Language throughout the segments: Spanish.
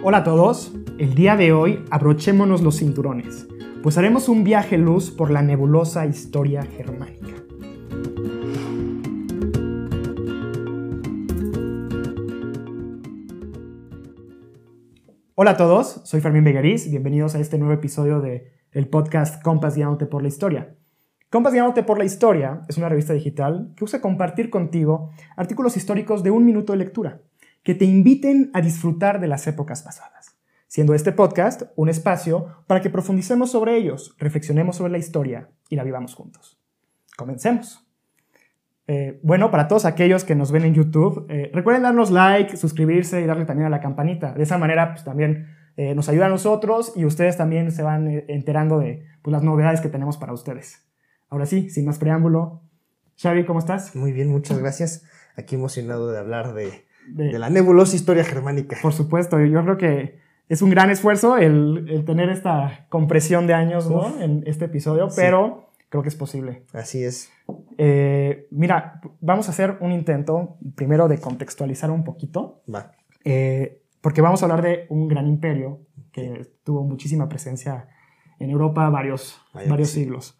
Hola a todos, el día de hoy abrochémonos los cinturones, pues haremos un viaje luz por la nebulosa historia germánica. Hola a todos, soy Fermín Begueriz, bienvenidos a este nuevo episodio de podcast Compas Guiándote por la Historia. Compas Guiándote por la Historia es una revista digital que usa compartir contigo artículos históricos de un minuto de lectura que te inviten a disfrutar de las épocas pasadas, siendo este podcast un espacio para que profundicemos sobre ellos, reflexionemos sobre la historia y la vivamos juntos. Comencemos. Eh, bueno, para todos aquellos que nos ven en YouTube, eh, recuerden darnos like, suscribirse y darle también a la campanita. De esa manera, pues también eh, nos ayuda a nosotros y ustedes también se van enterando de pues, las novedades que tenemos para ustedes. Ahora sí, sin más preámbulo, Xavi, ¿cómo estás? Muy bien, muchas gracias. Aquí emocionado de hablar de, de, la nebulosa historia germánica. Por supuesto, yo creo que es un gran esfuerzo el, tener esta compresión de años ¿no? en este episodio, pero creo que es posible. Así es. Eh, mira, vamos a hacer un intento primero de contextualizar un poquito. Va. Eh, porque vamos a hablar de un gran imperio que tuvo muchísima presencia en Europa varios, varios siglos.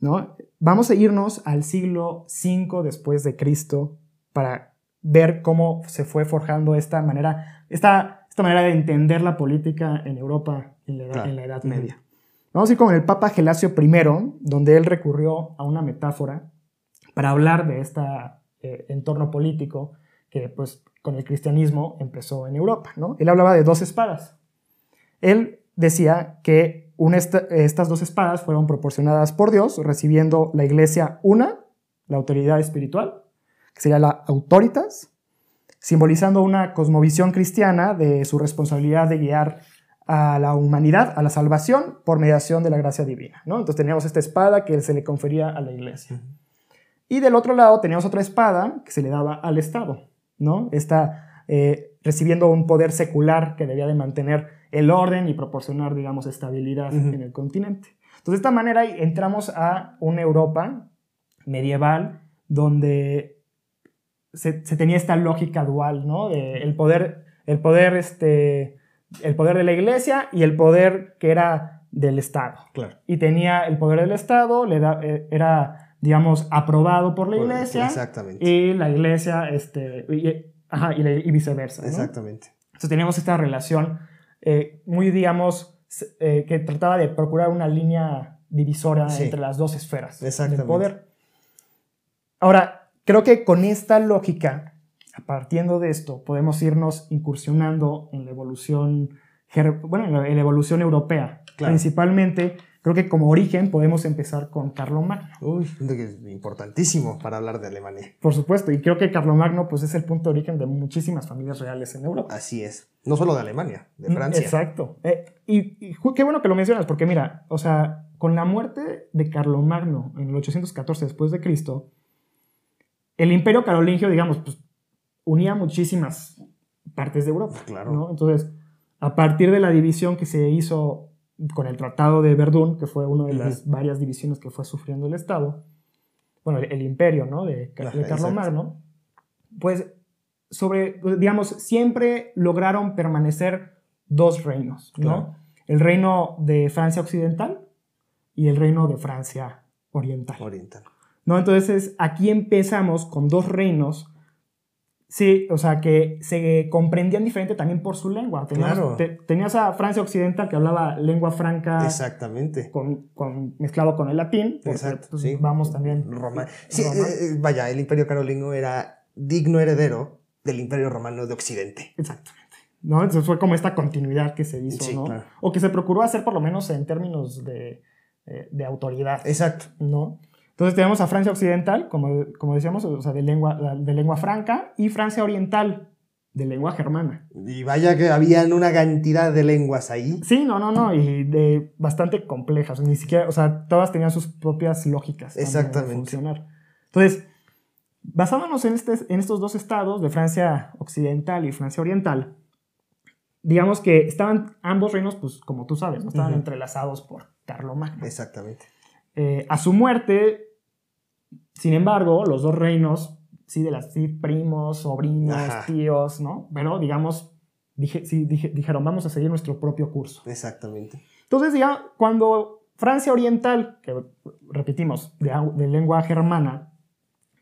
¿no? Vamos a irnos al siglo V después de Cristo para ver cómo se fue forjando esta manera, esta, esta manera de entender la política en Europa en la Edad, Media. Vamos a ir con el Papa Gelasio I, donde él recurrió a una metáfora para hablar de este entorno político que pues con el cristianismo empezó en Europa. ¿no? Él hablaba de dos espadas. Él decía que estas dos espadas fueron proporcionadas por Dios, recibiendo la iglesia una, la autoridad espiritual, que sería la autoritas, simbolizando una cosmovisión cristiana de su responsabilidad de guiar a la humanidad a la salvación por mediación de la gracia divina. ¿no? Entonces teníamos esta espada que se le confería a la iglesia. Y del otro lado teníamos otra espada que se le daba al Estado, ¿no? Esta, eh, recibiendo un poder secular que debía de mantener el orden y proporcionar, digamos, estabilidad en el continente. Entonces, de esta manera entramos a una Europa medieval donde se, tenía esta lógica dual, ¿no? De el poder, el poder, este, el poder de la iglesia y el poder que era del Estado. Claro. Y tenía el poder del Estado, le eh, era, digamos, aprobado por la iglesia. Exactamente. Y la iglesia, este, y, ajá, y, viceversa. Exactamente. Entonces teníamos esta relación eh, muy, digamos, eh, que trataba de procurar una línea divisora entre las dos esferas del poder. Ahora, Creo que con esta lógica, partiendo de esto, podemos irnos incursionando en la evolución, bueno, en la evolución europea. Principalmente, creo que como origen podemos empezar con Carlomagno. Uy, importantísimo para hablar de Alemania. Por supuesto, y creo que Carlomagno pues, es el punto de origen de muchísimas familias reales en Europa. Así es. No solo de Alemania, de mm, Francia. Exacto. Eh, y, qué bueno que lo mencionas, porque mira, o sea, con la muerte de Carlomagno en el 814 después de Cristo, el imperio carolingio, digamos, pues, unía muchísimas partes de Europa. Claro. Entonces, a partir de la división que se hizo con el Tratado de Verdún, que fue una de las varias divisiones que fue sufriendo el Estado, bueno, el, imperio, ¿no? De, de Carlomagno, pues, sobre, pues, digamos, siempre lograron permanecer dos reinos, ¿no? El reino de Francia Occidental y el reino de Francia Oriental. Oriental. ¿No? Entonces aquí empezamos con dos reinos, sí, o sea, que se comprendían diferente también por su lengua. Tenías, claro. tenías a Francia Occidental que hablaba lengua franca. Exactamente. Con, mezclado con el latín. Exacto, pues, sí. Vamos también. Roma. Sí, eh, eh, vaya, el imperio carolino era digno heredero del imperio romano de Occidente. Exactamente. ¿no? Entonces fue como esta continuidad que se hizo, ¿no? O que se procuró hacer por lo menos en términos de, eh, de autoridad. Exacto. ¿No? Entonces tenemos a Francia Occidental, como, como decíamos, o sea, de lengua, de lengua franca, y Francia Oriental, de lengua germana. Y vaya que habían una cantidad de lenguas ahí. Sí, no, no, no, y de bastante complejas, ni siquiera, o sea, todas tenían sus propias lógicas. Exactamente. funcionar. Entonces, basándonos en, este, en estos dos estados, de Francia Occidental y Francia Oriental, digamos que estaban ambos reinos, pues como tú sabes, ¿no? estaban entrelazados por Carlomagno. Exactamente. Eh, a su muerte, sin embargo, los dos reinos, sí, de las sí, primos, sobrinos, tíos, ¿no? Pero digamos, dije, sí, dijeron, vamos a seguir nuestro propio curso. Exactamente. Entonces ya cuando Francia Oriental, que repetimos, de, lengua germana,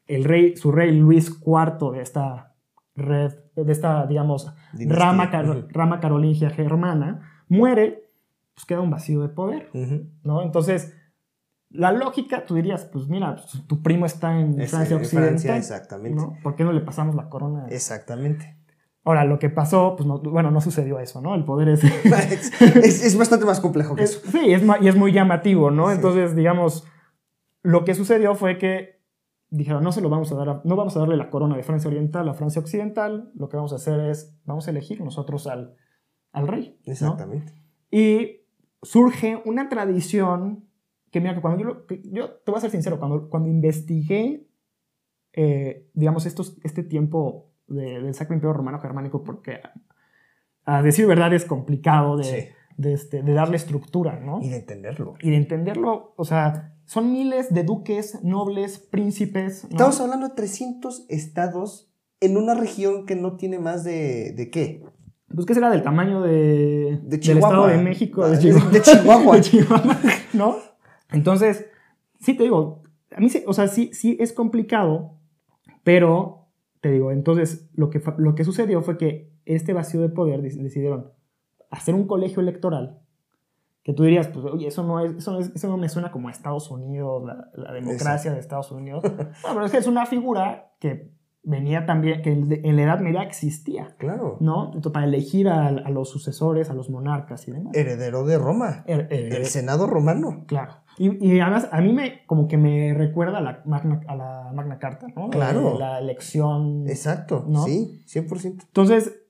el rey, su rey Luis IV de esta red, de esta, digamos, rama, rama carolingia germana, muere, pues queda un vacío de poder, ¿no? Entonces, la lógica, tú dirías, pues mira, pues, tu primo está en Francia Occidental. exactamente. ¿Por qué no le pasamos la corona? Exactamente. Ahora, lo que pasó, pues bueno, no sucedió eso, ¿no? El poder es... es, bastante más complejo que eso. Sí, es, y es muy llamativo, ¿no? Entonces, digamos, lo que sucedió fue que dijeron, no se lo vamos a dar, no vamos a darle la corona de Francia Oriental a Francia Occidental, lo que vamos a hacer es, vamos a elegir nosotros al, al rey. Exactamente. Y surge una tradición que mira, que cuando yo, yo te voy a ser sincero, cuando, cuando investigué, eh, digamos, estos, este tiempo del Sacro Imperio Romano Germánico, porque a, decir verdad es complicado de, de, este, de, darle estructura, ¿no? Y de entenderlo. Y de entenderlo, o sea, son miles de duques, nobles, príncipes. Estamos hablando de 300 estados en una región que no tiene más de, ¿de qué? Pues que será del tamaño de, de del Estado de México, de, Chihuahua. de Chihuahua. de Chihuahua, ¿no? Entonces, sí te digo, a mí, o sea, sí, sí es complicado, pero te digo, entonces lo que, lo que sucedió fue que este vacío de poder decidieron hacer un colegio electoral que tú dirías, pues, oye, eso no, es, eso, eso no me suena como a Estados Unidos, la, democracia de Estados Unidos. No, pero es que es una figura que venía también, que en la Edad Media existía. Claro. ¿No? Entonces, para elegir a, los sucesores, a los monarcas y demás. Heredero de Roma. el Senado romano. Claro. Y, además, a mí me, como que me recuerda a la Magna, a la Magna Carta, ¿no? Claro. La, elección. Exacto, ¿no? sí, 100%. Entonces,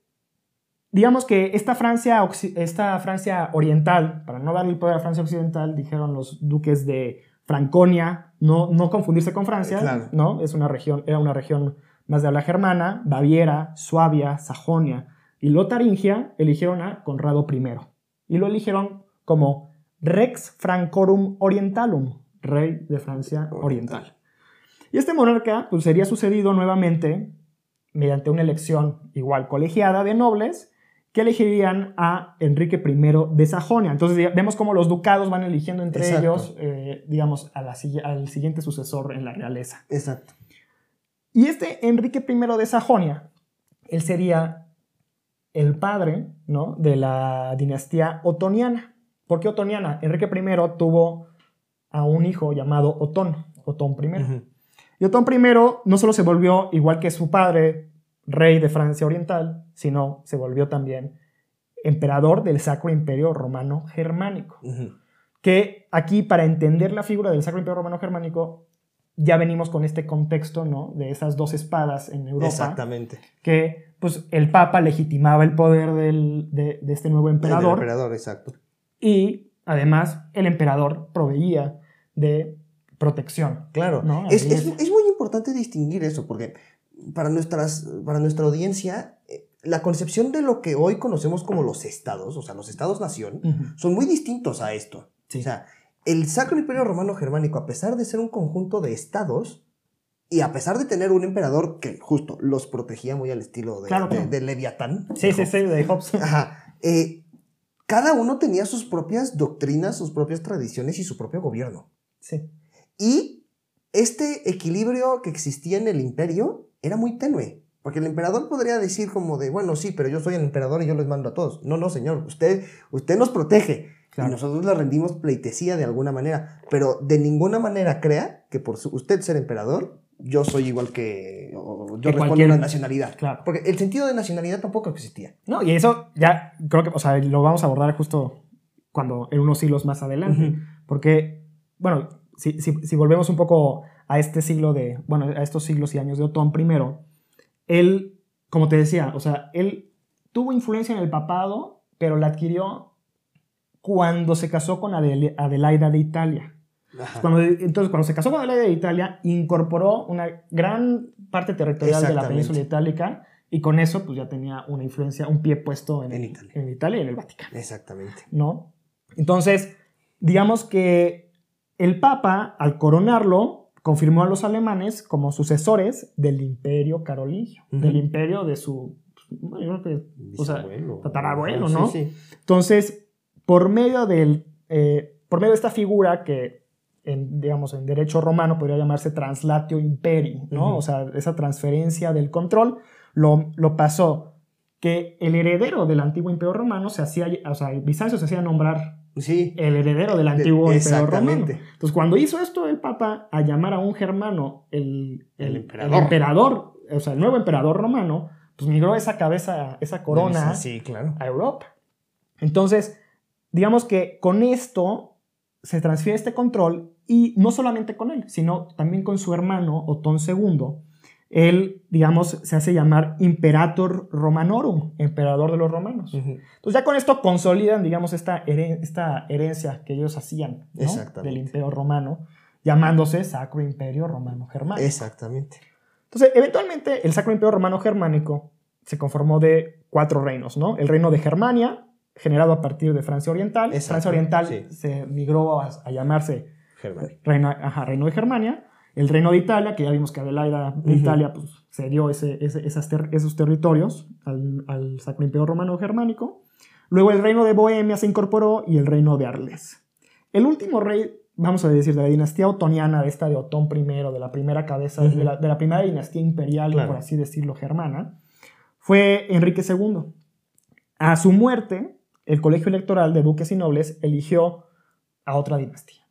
digamos que esta Francia, esta Francia oriental, para no darle el poder a Francia occidental, dijeron los duques de Franconia, no, no confundirse con Francia, ¿no? Es una región, era una región más de habla germana, Baviera, Suabia, Sajonia y Lotaringia eligieron a Conrado I. Y lo eligieron como Rex Francorum Orientalum, rey de Francia Oriental. Y este monarca pues, sería sucedido nuevamente mediante una elección igual colegiada de nobles que elegirían a Enrique I de Sajonia. Entonces vemos cómo los ducados van eligiendo entre ellos, eh, digamos, al siguiente sucesor en la realeza. Exacto. Y este Enrique I de Sajonia, él sería el padre ¿no? de la dinastía otoniana. ¿Por qué otoniana? Enrique I tuvo a un hijo llamado Otón, Otón I. Y Otón I no solo se volvió, igual que su padre, rey de Francia Oriental, sino se volvió también emperador del Sacro Imperio Romano Germánico. Que aquí, para entender la figura del Sacro Imperio Romano Germánico, ya venimos con este contexto, ¿no? De esas dos espadas en Europa. Exactamente. Que, pues, el Papa legitimaba el poder de, este nuevo emperador. El emperador, exacto. Y además el emperador proveía de protección. Claro, es, muy importante distinguir eso, porque para, nuestras, para nuestra audiencia, eh, la concepción de lo que hoy conocemos como los estados, o sea, los estados-nación, son muy distintos a esto. O sea, el Sacro Imperio Romano Germánico, a pesar de ser un conjunto de estados, y a pesar de tener un emperador que justo los protegía muy al estilo de, Leviatán. Sí, sí, sí, de Hobbes. Ajá. Eh, cada uno tenía sus propias doctrinas, sus propias tradiciones y su propio gobierno. Sí. Y este equilibrio que existía en el imperio era muy tenue. Porque el emperador podría decir como de, bueno, sí, pero yo soy el emperador y yo les mando a todos. No, no, señor, usted, usted nos protege. Y nosotros le rendimos pleitesía de alguna manera. Pero de ninguna manera crea que por usted ser emperador, yo soy igual que. yo respondo a la nacionalidad. Claro. Porque el sentido de nacionalidad tampoco existía. No, y eso ya creo que, o sea, lo vamos a abordar justo cuando, en unos siglos más adelante. Porque, bueno, si, si, volvemos un poco a este siglo de. Bueno, a estos siglos y años de Otón I, él, como te decía, o sea, él tuvo influencia en el papado, pero la adquirió cuando se casó con Adelaida de Italia. Cuando, entonces, cuando se casó con la ley de Italia, incorporó una gran parte territorial de la península itálica y con eso pues ya tenía una influencia, un pie puesto en, Italia. en Italia y en el Vaticano. Exactamente. ¿No? Entonces, digamos que el Papa, al coronarlo, confirmó a los alemanes como sucesores del imperio carolingio, del imperio de su, yo creo que, o sea, tatarabuelo, ¿no? Sí, sí. Entonces, por medio del, eh, por medio de esta figura que, en, digamos, en derecho romano podría llamarse translatio imperi, ¿no? O sea, esa transferencia del control lo, lo pasó que el heredero del antiguo imperio romano se hacía, o sea, Bizancio se hacía nombrar sí, el heredero del antiguo imperio romano. Entonces, cuando hizo esto el Papa, a llamar a un germano el, el, emperador. o sea, el nuevo emperador romano, pues migró esa cabeza, esa corona a Europa. Entonces, digamos que con esto se transfiere este control y no solamente con él, sino también con su hermano Otón II, él, digamos, se hace llamar Imperator Romanorum, emperador de los romanos. Entonces ya con esto consolidan, digamos, esta, esta herencia que ellos hacían del imperio romano, llamándose Sacro Imperio Romano Germánico. Exactamente. Entonces, eventualmente, el Sacro Imperio Romano Germánico se conformó de cuatro reinos, ¿no? El reino de Germania, generado a partir de Francia Oriental. Francia Oriental se migró a, llamarse reino, reino de Germania el reino de Italia, que ya vimos que Adelaida de Italia pues, cedió ese, esos territorios al, Sacro Imperio Romano Germánico. Luego el reino de Bohemia se incorporó y el reino de Arles. El último rey, vamos a decir, de la dinastía otoniana, de esta de Otón I, de la primera cabeza, de, la, primera dinastía imperial, por así decirlo, germana, fue Enrique II. A su muerte, el colegio electoral de duques y nobles eligió a otra dinastía.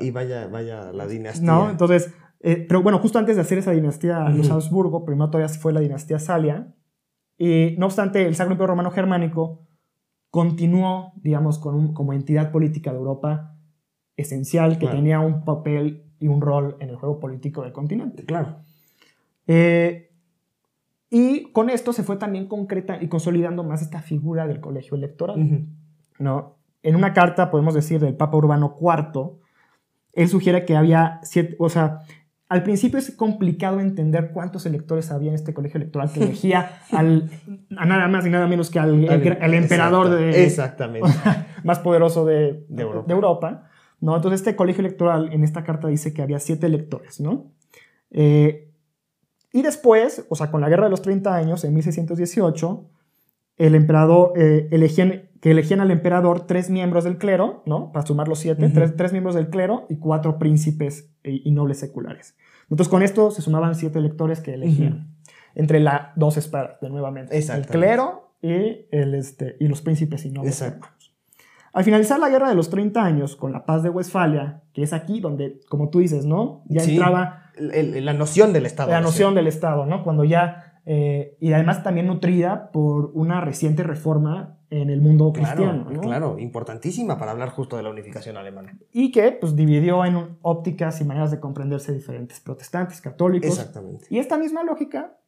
Y, vaya, vaya la dinastía. No, entonces, eh, pero bueno, justo antes de hacer esa dinastía los Habsburgo, primero todavía fue la dinastía Salia, y no obstante, el Sacro Imperio Romano Germánico continuó, digamos, con como entidad política de Europa esencial, que tenía un papel y un rol en el juego político del continente. Claro. Eh, y con esto se fue también concreta y consolidando más esta figura del colegio electoral. ¿no? En una carta, podemos decir, del Papa Urbano IV, él sugiere que había siete, o sea, al principio es complicado entender cuántos electores había en este colegio electoral que elegía al, a nada más y nada menos que al, emperador de, exactamente. más poderoso de, Europa. ¿no? Entonces este colegio electoral en esta carta dice que había siete electores, ¿no? Eh, y después, o sea, con la Guerra de los 30 años, en 1618, el emperador eh, elegían que elegían al emperador tres miembros del clero, ¿no? Para sumar los siete, tres, miembros del clero y cuatro príncipes y, nobles seculares. Entonces, con esto se sumaban siete electores que elegían. Entre las dos espadas, de nuevamente. El clero y, el, este, y los príncipes y nobles. Al finalizar la guerra de los 30 años, con la paz de Westfalia, que es aquí donde, como tú dices, ¿no? Ya entraba... la noción del Estado. La noción del Estado, ¿no? Cuando ya... Eh, y además también nutrida por una reciente reforma en el mundo cristiano. Claro, importantísima para hablar justo de la unificación alemana. Y que pues, dividió en ópticas y maneras de comprenderse diferentes protestantes, católicos. Exactamente. Y esta misma lógica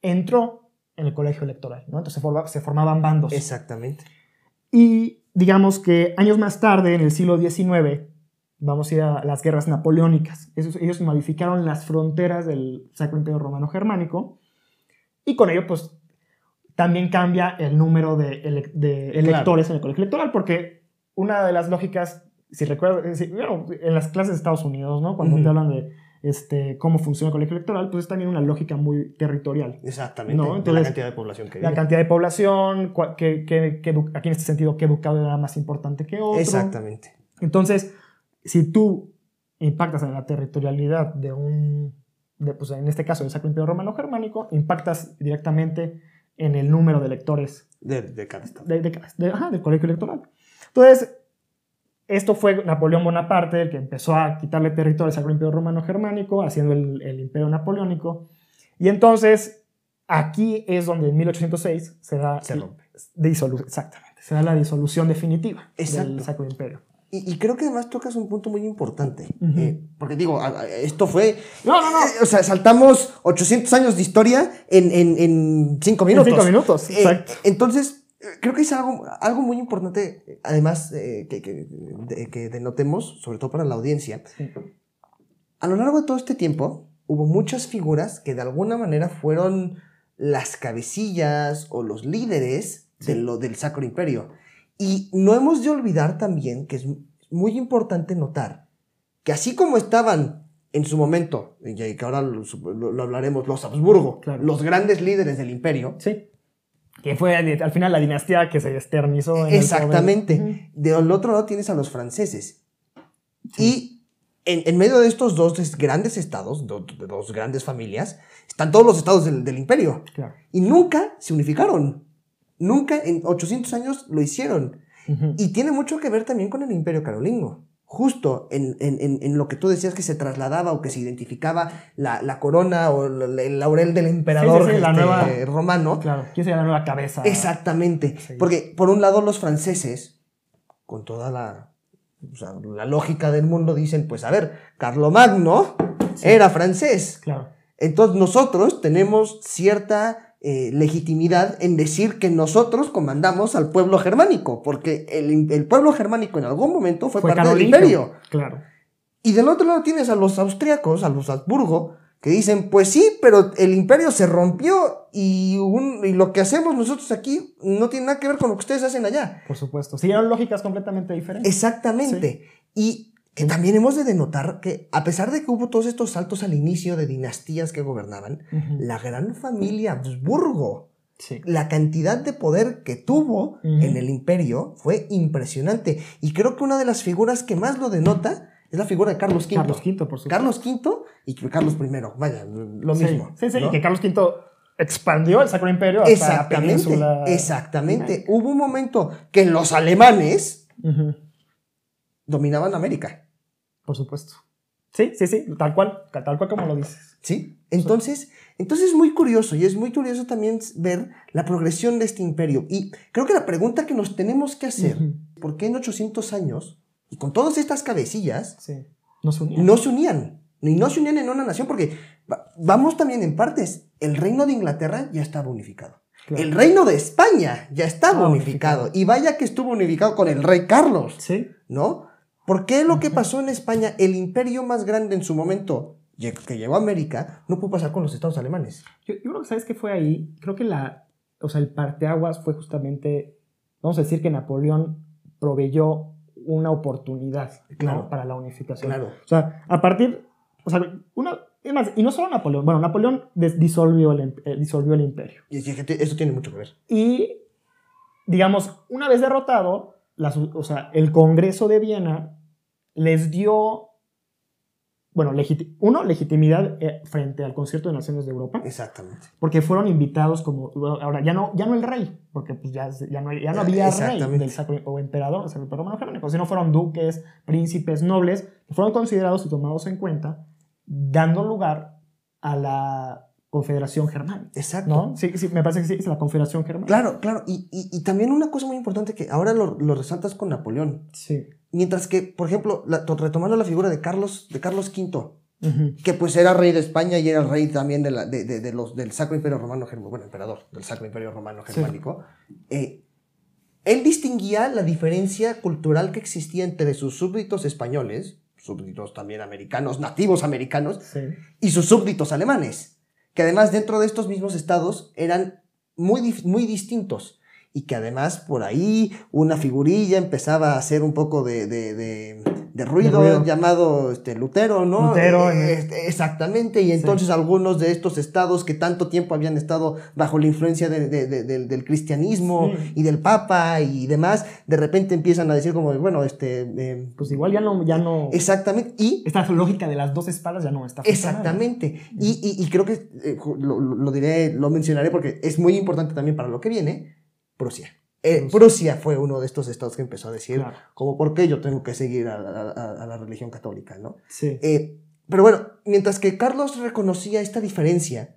entró en el colegio electoral, ¿no? Entonces se, formaban bandos. Exactamente. Y digamos que años más tarde, en el siglo XIX, vamos a ir a las guerras napoleónicas. ellos modificaron las fronteras del Sacro Imperio Romano Germánico y con ello pues también cambia el número de, electores en el colegio electoral, porque una de las lógicas, si recuerdo, en las clases de Estados Unidos, ¿no? Cuando te hablan de este, cómo funciona el colegio electoral, pues es también una lógica muy territorial. Exactamente. la cantidad de población que La cantidad de población, que, aquí en este sentido, qué educado era más importante que otro. Exactamente. Entonces, si tú impactas en la territorialidad de un, de, pues en este caso del Sacro Imperio Romano Germánico, impactas directamente en el número de electores. De, cada estado. del colegio electoral. Entonces, esto fue Napoleón Bonaparte el que empezó a quitarle territorios al Imperio Romano Germánico, haciendo el, Imperio Napoleónico. Y entonces, aquí es donde en 1806 se da, se rompe. exactamente, se da la disolución definitiva del Sacro Imperio. Y, creo que además tocas un punto muy importante. Eh, porque digo, esto fue. No, no, no. Eh, o sea, saltamos 800 años de historia en, en, en cinco minutos. En cinco minutos, eh, exacto. entonces, creo que es algo, algo muy importante, además, que, que, que, denotemos, sobre todo para la audiencia. A lo largo de todo este tiempo, hubo muchas figuras que de alguna manera fueron las cabecillas o los líderes de lo, del Sacro Imperio. Y no hemos de olvidar también que es muy importante notar que así como estaban en su momento, y que ahora lo, hablaremos, los Habsburgo, los grandes líderes del imperio. Sí. Que fue al final la dinastía que se externizó. En Exactamente. Del otro lado tienes a los franceses. Y en, medio de estos dos grandes estados, de dos grandes familias, están todos los estados del, imperio. Y nunca se unificaron. Nunca en 800 años lo hicieron. Y tiene mucho que ver también con el imperio carolingio justo en, en, en, lo que tú decías que se trasladaba o que se identificaba la, la corona o el laurel del emperador este, romano. Claro, ¿quién sería la nueva cabeza? Exactamente. Porque por un lado los franceses, con toda la, la lógica del mundo, dicen, pues a ver, Carlomagno era francés. Claro. Entonces nosotros tenemos cierta eh, legitimidad en decir que nosotros comandamos al pueblo germánico, porque el, pueblo germánico en algún momento fue, parte del imperio. Claro. Y del otro lado tienes a los austriacos, a los Habsburgo, que dicen, pues sí, pero el imperio se rompió y, y, lo que hacemos nosotros aquí no tiene nada que ver con lo que ustedes hacen allá. Por supuesto. Sí, eran lógicas completamente diferentes. Exactamente. Y también hemos de denotar que, a pesar de que hubo todos estos saltos al inicio de dinastías que gobernaban, la gran familia Habsburgo, la cantidad de poder que tuvo en el imperio fue impresionante. Y creo que una de las figuras que más lo denota es la figura de Carlos V. Carlos V, por supuesto. Carlos V y Carlos I. Vaya, lo mismo. Sí, sí, y que Carlos V expandió el Sacro Imperio hasta exactamente, la Exactamente. Hubo un momento que los alemanes dominaban América. Por supuesto. Sí, sí, sí, tal cual, tal cual como lo dices. Sí, entonces, entonces es muy curioso y es muy curioso también ver la progresión de este imperio. Y creo que la pregunta que nos tenemos que hacer, ¿por qué en 800 años, y con todas estas cabecillas, no, se unían. no se unían? Y no se unían en una nación, porque vamos también en partes. El reino de Inglaterra ya estaba unificado. El reino de España ya estaba unificado. Y vaya que estuvo unificado con el rey Carlos. Sí. ¿No? ¿Por qué lo que pasó en España, el imperio más grande en su momento, que llegó a América, no pudo pasar con los estados alemanes? Yo, creo que, ¿sabes qué fue ahí? Creo que la, o sea, el parteaguas fue justamente, vamos a decir que Napoleón proveyó una oportunidad para la unificación. Claro. O sea, a partir, o sea, una, es más, y no solo Napoleón, bueno, Napoleón disolvió el, eh, disolvió el imperio. Y eso tiene mucho que ver. Y, digamos, una vez derrotado, o sea, el Congreso de Viena les dio, bueno, uno, legitimidad eh, frente al concierto de naciones de Europa. Exactamente. Porque fueron invitados como, ahora ya no, ya no el rey, porque pues ya, ya, no, ya no había rey del sacro, o emperador del sacro romano germánico, sino fueron duques, príncipes, nobles, que fueron considerados y tomados en cuenta, dando lugar a la Confederación Germánica. Exacto. ¿no? Sí, sí, me parece que sí, es la Confederación Germánica. Claro, claro. Y, y, y también una cosa muy importante que ahora lo, lo resaltas con Napoleón. Sí. Mientras que, por ejemplo, retomando la figura de Carlos, de Carlos V, que pues era rey de España y era rey también de, la, de, de, los, del Sacro Imperio Romano Germánico, bueno, emperador del Sacro Imperio Romano Germánico, eh, él distinguía la diferencia cultural que existía entre sus súbditos españoles, súbditos también americanos, nativos americanos, y sus súbditos alemanes, que además dentro de estos mismos estados eran muy, muy distintos y que además por ahí una figurilla empezaba a hacer un poco de, de, de, ruido, llamado este, Lutero, ¿no? Lutero. Eh, este, exactamente, y entonces algunos de estos estados que tanto tiempo habían estado bajo la influencia del cristianismo y del papa y demás, de repente empiezan a decir como, bueno, este... Eh, pues igual ya no, ya no... Exactamente, y... Esta lógica de las dos espadas ya no está Exactamente, y, y, creo que eh, lo, lo diré, lo mencionaré porque es muy importante también para lo que viene, Prusia. Eh, Prusia fue uno de estos estados que empezó a decir, como, ¿por qué yo tengo que seguir a, la religión católica? ¿no? Sí. Eh, pero bueno, mientras que Carlos reconocía esta diferencia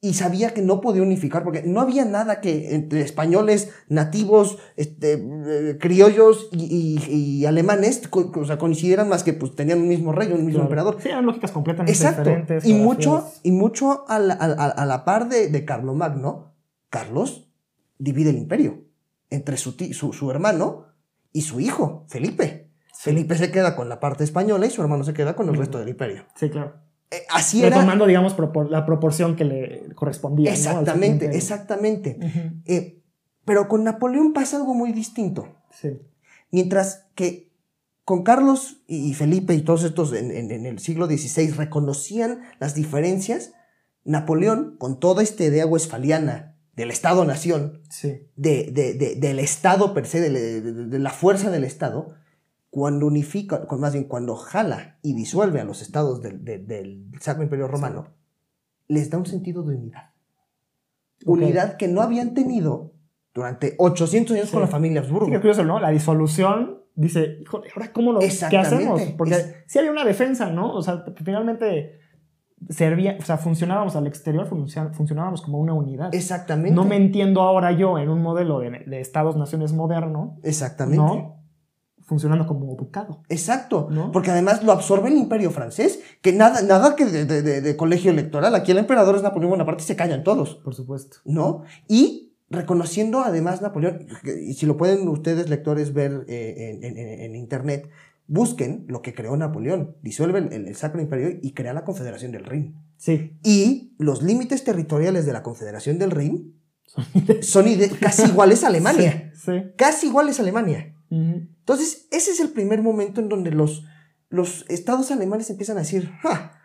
y sabía que no podía unificar, porque no había nada que entre españoles, nativos, este, eh, criollos y, alemanes o sea, coincidieran más que pues, tenían un mismo rey, un mismo emperador. Sí, eran lógicas completamente Exacto. diferentes. Y mucho, y mucho a la, a la par de, de Carlomagno, Carlos divide el imperio entre su, su, hermano y su hijo, Felipe. Felipe se queda con la parte española y su hermano se queda con el resto del imperio. Sí, claro. Eh, así era. Tomando, digamos, la proporción que le correspondía. Exactamente, exactamente. Eh, pero con Napoleón pasa algo muy distinto. Sí. Mientras que con Carlos y Felipe y todos estos en, el siglo XVI reconocían las diferencias, Napoleón, con toda esta idea westfaliana del Estado-nación, de, del Estado per se, de, la fuerza del Estado, cuando unifica, más bien cuando jala y disuelve a los estados del, Sacro Imperio Romano, les da un sentido de unidad. Unidad que no habían tenido durante 800 años con la familia Habsburgo. Sí, curioso, ¿no? La disolución dice, híjole, ¿ahora cómo lo ¿qué hacemos? Porque si había una defensa, ¿no? O sea, finalmente servía, o sea, funcionábamos al exterior, funcionábamos como una unidad. Exactamente. No me entiendo ahora yo en un modelo de, de Estados-naciones moderno. Exactamente. ¿no? funcionando como ducado. Exacto, ¿no? porque además lo absorbe el imperio francés, que nada, nada que de, de, de, colegio electoral, aquí el emperador es Napoleón Bonaparte y se callan todos. Por supuesto. ¿No? Y reconociendo además Napoleón, y si lo pueden ustedes lectores ver eh, en, internet, busquen lo que creó Napoleón, disuelve el, Sacro Imperio y crea la Confederación del Rin. Sí. Y los límites territoriales de la Confederación del Rin son casi iguales a Alemania. Sí, Casi iguales a Alemania. Entonces, ese es el primer momento en donde los, los estados alemanes empiezan a decir, ¡Ja!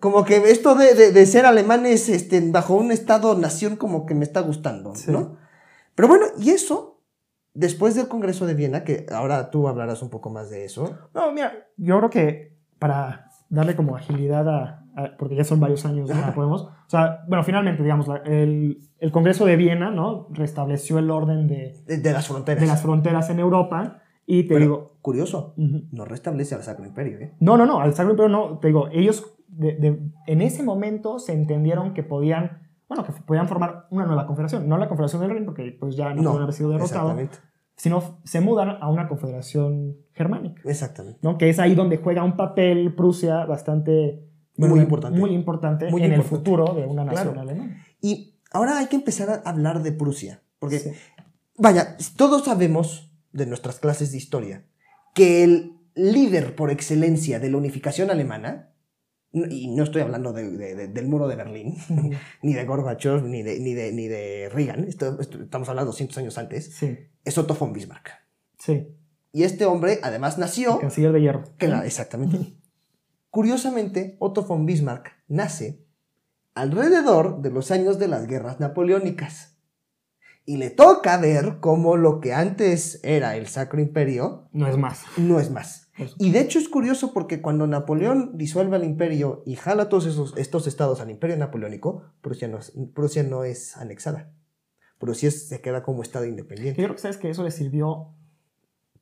como que esto de, ser alemanes este, bajo un estado-nación como que me está gustando, ¿no? Pero bueno, y eso, después del Congreso de Viena, que ahora tú hablarás un poco más de eso. No, mira, yo creo que para darle como agilidad a, porque ya son varios años, ¿no? podemos, o sea, bueno, finalmente, digamos, el, el, Congreso de Viena, ¿no? Restableció el orden de, de, las fronteras. De las fronteras en Europa. Y te digo. Curioso, no restablece al Sacro Imperio, ¿eh? No, no, no, al Sacro Imperio no. Te digo, ellos en ese momento se entendieron que podían, bueno, que podían formar una nueva confederación, no la Confederación del Rin, porque pues ya no, pueden haber sido derrotados, sino se mudan a una confederación germánica. Exactamente. ¿no? Que es ahí donde juega un papel Prusia bastante... muy, importante. Muy importante en el futuro de una nación alemana. Y ahora hay que empezar a hablar de Prusia, porque, vaya, todos sabemos de nuestras clases de historia que el líder por excelencia de la unificación alemana y no estoy hablando del muro de Berlín, ni de Gorbachev, ni de, ni de, ni de Reagan, estamos hablando 200 años antes, es Otto von Bismarck. Sí. Y este hombre además nació... El canciller de hierro. Claro, exactamente. Curiosamente, Otto von Bismarck nace alrededor de los años de las guerras napoleónicas. Y le toca ver cómo lo que antes era el Sacro Imperio... No es más. No es más. Y de hecho es curioso porque cuando Napoleón disuelve el imperio y jala todos esos, estos estados al imperio napoleónico, Prusia no es, Prusia no es anexada. Prusia se queda como estado independiente. Yo creo que sabes que eso le sirvió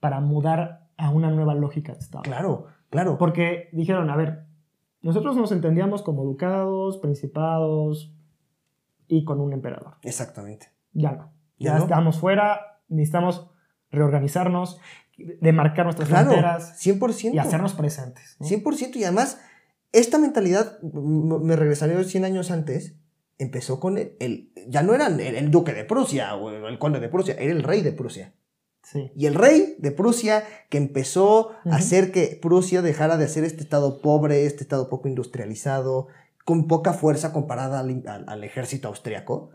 para mudar a una nueva lógica de Estado. Claro, claro. Porque dijeron, a ver, nosotros nos entendíamos como ducados, principados y con un emperador. Exactamente. Ya no. Ya, estamos fuera, necesitamos reorganizarnos de marcar nuestras fronteras 100%. y hacernos presentes. 100%. Y además, esta mentalidad, me regresaré 100 años antes, empezó con el, ya no era el, duque de Prusia o el, conde de Prusia, era el rey de Prusia. Sí. Y el rey de Prusia que empezó a hacer que Prusia dejara de ser este estado pobre, este estado poco industrializado, con poca fuerza comparada al, ejército austriaco,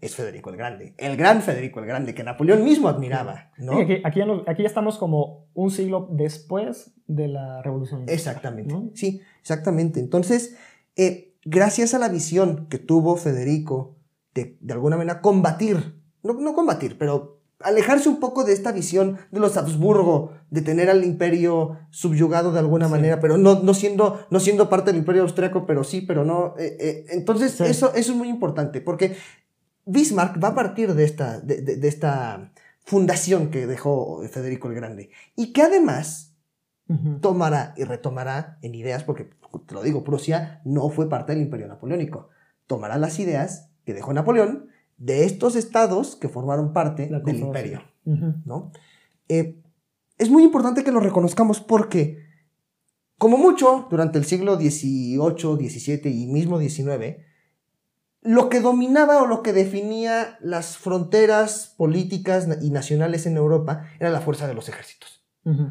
es Federico el Grande. El gran Federico el Grande, que Napoleón mismo admiraba. ¿no? aquí, ya estamos como un siglo después de la Revolución. Exactamente, sí, exactamente. Entonces, eh, gracias a la visión que tuvo Federico de, de alguna manera combatir, no, no combatir, pero alejarse un poco de esta visión de los Habsburgo, de tener al imperio subyugado de alguna manera, pero no, no, siendo, no siendo parte del imperio austriaco, pero sí, pero no. Eh, eh, entonces, eso, eso es muy importante, porque Bismarck va a partir de esta, de, esta fundación que dejó Federico el Grande, y que además tomará y retomará en ideas, porque te lo digo, Prusia no fue parte del imperio napoleónico, tomará las ideas que dejó Napoleón, de estos estados que formaron parte del imperio. ¿no? Eh, es muy importante que lo reconozcamos porque, como mucho, durante el siglo XVIII, XVII y mismo XIX, lo que dominaba o lo que definía las fronteras políticas y nacionales en Europa era la fuerza de los ejércitos.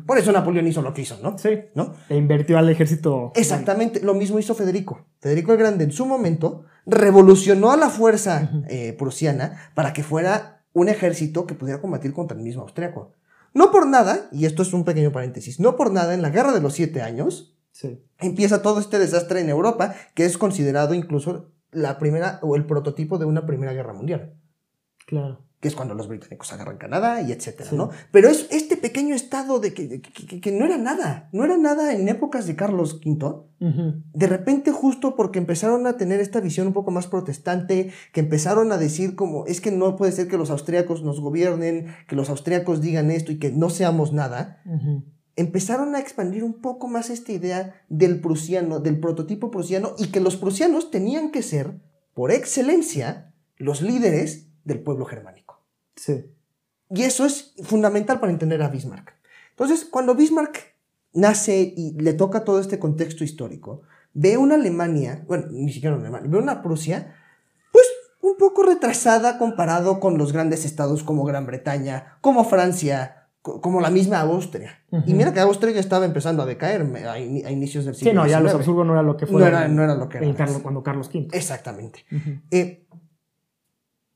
Por eso Napoleón hizo lo que hizo, ¿no? Sí. ¿No? E invirtió al ejército. Exactamente, lo mismo hizo Federico. Federico el Grande en su momento revolucionó a la fuerza eh, prusiana para que fuera un ejército que pudiera combatir contra el mismo austriaco. No por nada, y esto es un pequeño paréntesis, no por nada en la Guerra de los Siete Años empieza todo este desastre en Europa, que es considerado incluso la primera o el prototipo de una Primera Guerra Mundial. Claro que es cuando los británicos agarran Canadá y etcétera, ¿no? Pero es este pequeño estado de que, que, no era nada, no era nada en épocas de Carlos V. De repente, justo porque empezaron a tener esta visión un poco más protestante, que empezaron a decir como, es que no puede ser que los austríacos nos gobiernen, que los austríacos digan esto y que no seamos nada, empezaron a expandir un poco más esta idea del prusiano, del prototipo prusiano, y que los prusianos tenían que ser, por excelencia, los líderes del pueblo germánico. Sí. Y eso es fundamental para entender a Bismarck. Entonces, cuando Bismarck nace y le toca todo este contexto histórico, ve una Alemania, bueno, ni siquiera una Alemania, ve una Prusia, pues un poco retrasada comparado con los grandes estados como Gran Bretaña, como Francia, como la misma Austria. Y mira que Austria ya estaba empezando a decaer a, inicios del siglo Sí, no, ya los Habsburgo no era lo que fue. No era, no era lo que era. cuando Carlos V. Exactamente. Eh,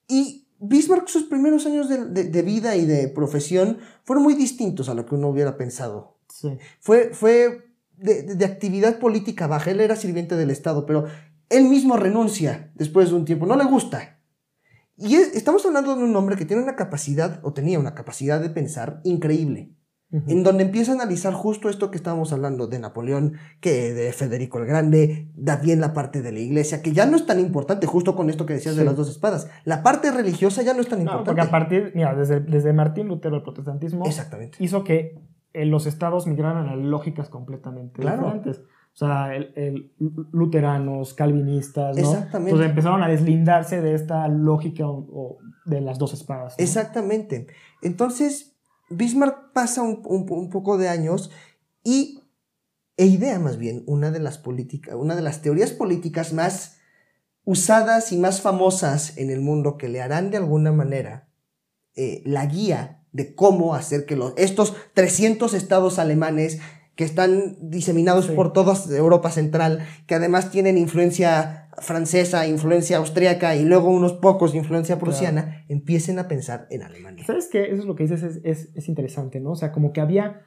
y Bismarck, sus primeros años de, vida y de profesión fueron muy distintos a lo que uno hubiera pensado. Fue, fue de, actividad política baja. Él era sirviente del Estado, pero él mismo renuncia después de un tiempo. No le gusta. Y estamos hablando de un hombre que tiene una capacidad, o tenía una capacidad de pensar increíble en donde empieza a analizar justo esto que estábamos hablando de Napoleón, que de Federico el Grande, da bien la parte de la iglesia, que ya no es tan importante, justo con esto que decías de las dos espadas. La parte religiosa ya no es tan importante. Porque a partir, mira, desde, desde Martín Lutero el protestantismo hizo que eh, los estados migraran a lógicas completamente diferentes. O sea, el, luteranos, calvinistas, ¿no? Exactamente. Entonces empezaron a deslindarse de esta lógica de las dos espadas. Exactamente. Entonces, Bismarck pasa un, poco de años y e idea más bien una de las políticas, una de las teorías políticas más usadas y más famosas en el mundo que le harán de alguna manera eh, la guía de cómo hacer que los, estos 300 estados alemanes que están diseminados por toda Europa Central, que además tienen influencia francesa, influencia austríaca y luego unos pocos de influencia prusiana, empiecen a pensar en Alemania. ¿Sabes qué? Eso es lo que dices, es, es, interesante, ¿no? O sea, como que había,